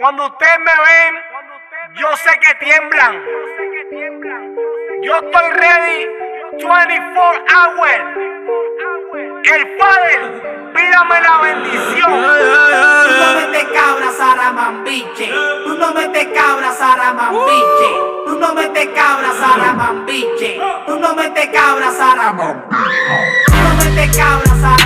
Cuando ustedes me ven, yo sé que tiemblan. Yo estoy ready 24 hours. El Padre, pídame la bendición. Tú no metes cabra, Sara Mambiche. Tú no metes cabra, Sara Mambiche. Tú no metes cabra, Sara Mambiche. Tú no metes cabra, Sara Mambiche. Tú no metes cabra, Sara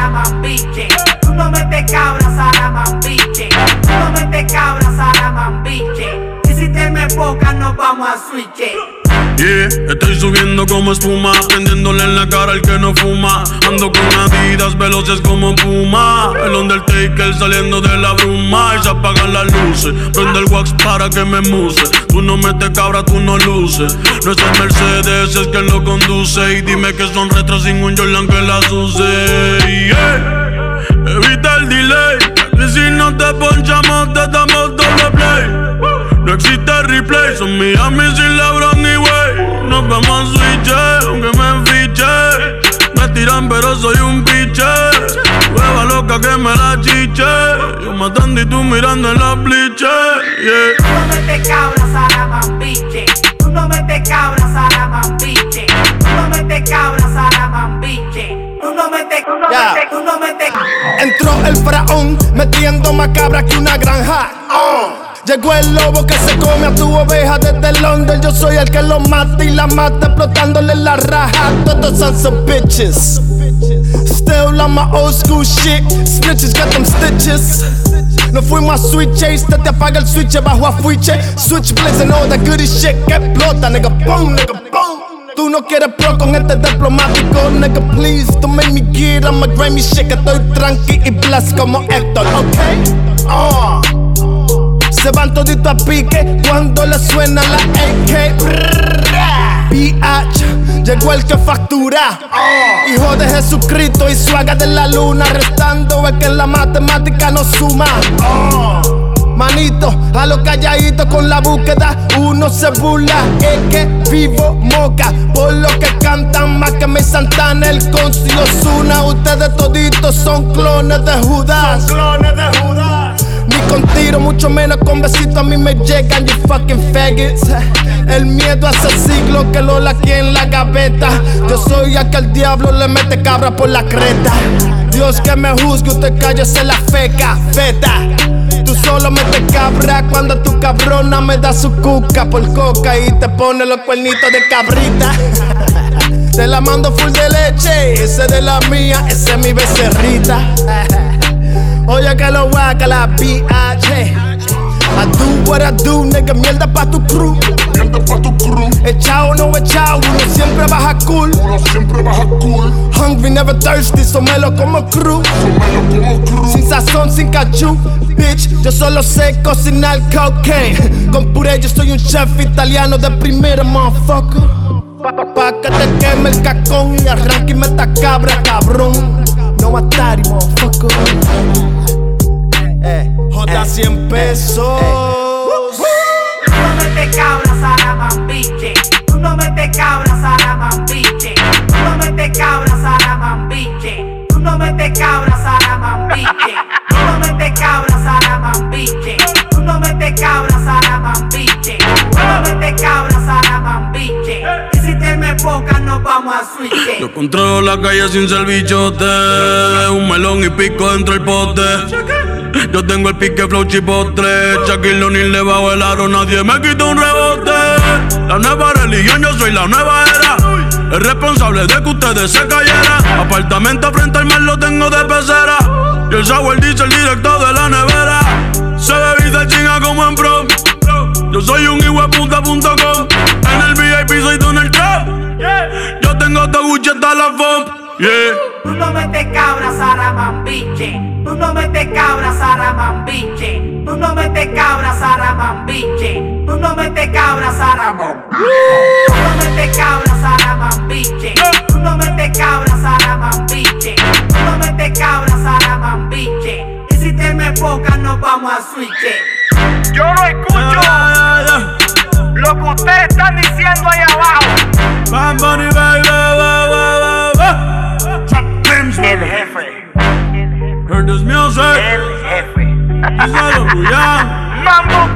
Yeah, estoy subiendo como espuma, prendiéndole en la cara al que no fuma. Ando con adidas veloces como puma. El Undertaker saliendo de la bruma y se apagan las luces. Prende el wax para que me muse. Tú no metes cabra, tú no luces. No es el Mercedes, es quien lo conduce. Y dime que son retros sin un Jordan que las use. Evita el delay. Que si no te ponchamos, te damos doble play. No existe replay, son Miami sin LeBron ni way. Nos vamos a switch, aunque me enfiche. Me tiran, pero soy un biche. Hueva loca que me la chiche. Yo matando y tú mirando en la bliche. Yeah. Tú no metes cabra, Sara Mambiche. Tú no metes cabra, Sara Mambiche. Tú no metes cabra, Sara Mambiche. Tú no metes, tú no Ya. metes, tú no metes. Entró el faraón metiendo más cabra que una granja. Oh. Llegó el lobo que se come a tu oveja desde Londres. Yo soy el que lo mata y la mata explotándole la raja. Todos son some bitches. Still on my old school shit. Snitches got them stitches. No fuimos a switch, se te apaga el switch bajo a fuiche. Switch blazing all that goody shit que explota, nigga. Boom, nigga, boom. Tú no quieres pro con este diplomático, nigga, please Don't make me get on my grimy shit Que estoy tranqui y blessed como Héctor, ok? Ah. Se van todito a pique cuando le suena la AK BH, llegó el que factura. Hijo de Jesucristo y suaga de la luna Restando es que la matemática no suma. Manito, a lo calladito con la búsqueda uno se burla, es que vivo moca Por lo que cantan más que mi Santana, el Conci y Ozuna Ustedes toditos son clones de Judas. Clones de Judas con tiro, mucho menos con besitos a mí me llegan You fucking faggots El miedo hace siglo que lo laqué en la gaveta Yo soy aquel diablo le mete cabra por la creta Dios que me juzgue, usted cállese la feca, feta Tú solo metes cabra cuando tu cabrona me da su cuca por coca y te pone los cuernitos de cabrita. Te la mando full de leche, ese de la mía, ese es mi becerrita. Oye que lo guaca la BH. I do what I do, nigga, mierda pa' tu crew. Mierda pa' tu crew, Echao no echao, uno siempre baja cool. uno siempre baja cool. Hungry, never thirsty, so me lo como crew. Comelo como crew. Sin sazón, sin cachú, bitch. Yo solo sé cocinar cocaine. Con puré, yo soy un chef italiano de primera, motherfucker. Pa, pa, pa que te queme el cacón y arranque y meta cabra, cabrón. No matari, motherfucker. Eh, joda 100 pesos. Tú no metes cabra, Sara Yo la calle sin ser bichote. Un melón y pico dentro del pote. Yo tengo el pique flow chipotle. Shaquille O'Neal le bajo el aro, nadie me quita un rebote. La nueva religión, yo soy la nueva era. El responsable de que ustedes se cayeran. Apartamento frente al mar lo tengo de pecera. Y el sour dice el director Todo Gucci hasta la FOM. Yeah. Tú no metes cabra, Sara Mambiche. Tú no metes cabra, Sara Mambiche. Tú no metes cabra, Sara Mambiche. Tú no metes cabra, Sara Mambiche. Tú no metes cabra, Sara Mambiche. Tú no metes cabra, Sara Mambiche. Tú no metes cabra, Sara Mambiche. Y si te me poca, nos vamos a switch. Yo no escucho que ustedes están diciendo ahí abajo. Bad Bunny, baby, ba, ba, ba, ba. El jefe, Heard this music. el jefe. Díselo, Julián. Mambo